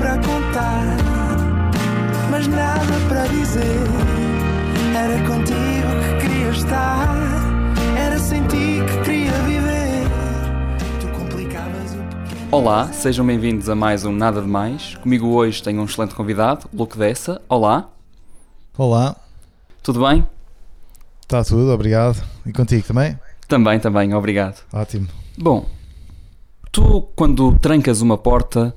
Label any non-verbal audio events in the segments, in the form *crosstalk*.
para contar, mas nada para dizer. Era contigo que queria estar, era sem ti que queria viver. Tu complicavas o pequeno. Olá, sejam bem-vindos a mais um Nada de Mais. Comigo hoje tenho um excelente convidado, Luke Dessa. Olá, Olá, tudo bem? está tudo, obrigado. E contigo também? Também, também, obrigado. Ótimo. Bom, tu quando trancas uma porta,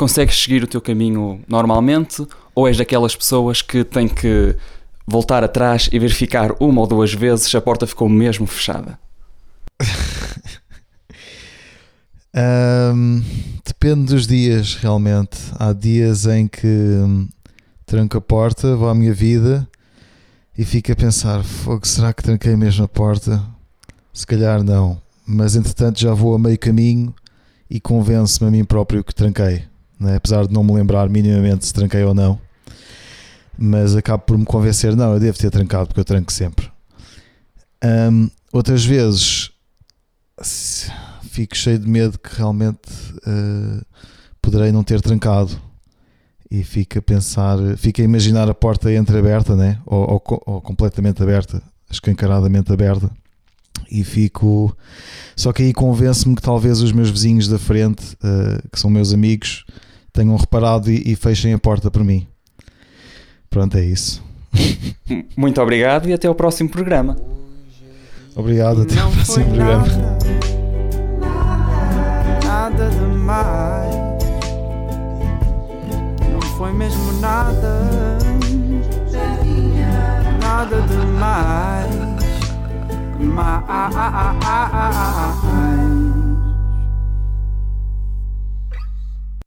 consegues seguir o teu caminho normalmente ou és daquelas pessoas que têm que voltar atrás e verificar uma ou duas vezes se a porta ficou mesmo fechada? *laughs* Ahm, depende dos dias, realmente. Há dias em que hum, tranco a porta, vou à minha vida e fico a pensar: fogo, será que tranquei mesmo a porta? Se calhar não. Mas entretanto já vou a meio caminho e convenço-me a mim próprio que tranquei. Né? Apesar de não me lembrar minimamente se tranquei ou não. Mas acabo por me convencer: não, eu devo ter trancado porque eu tranco sempre. Ahm, outras vezes fico cheio de medo que realmente eh, poderei não ter trancado e fico a pensar, fico a imaginar a porta entreaberta, né? ou, ou, ou completamente aberta, escancaradamente aberta, e fico. Só que aí convence-me que talvez os meus vizinhos da frente, eh, que são meus amigos, tenham reparado e, e fechem a porta para mim. Pronto, é isso. *laughs* Muito obrigado e até ao próximo programa. Obrigado, até Não ao foi próximo programa. nada, nada demais. Não foi mesmo nada, nada demais.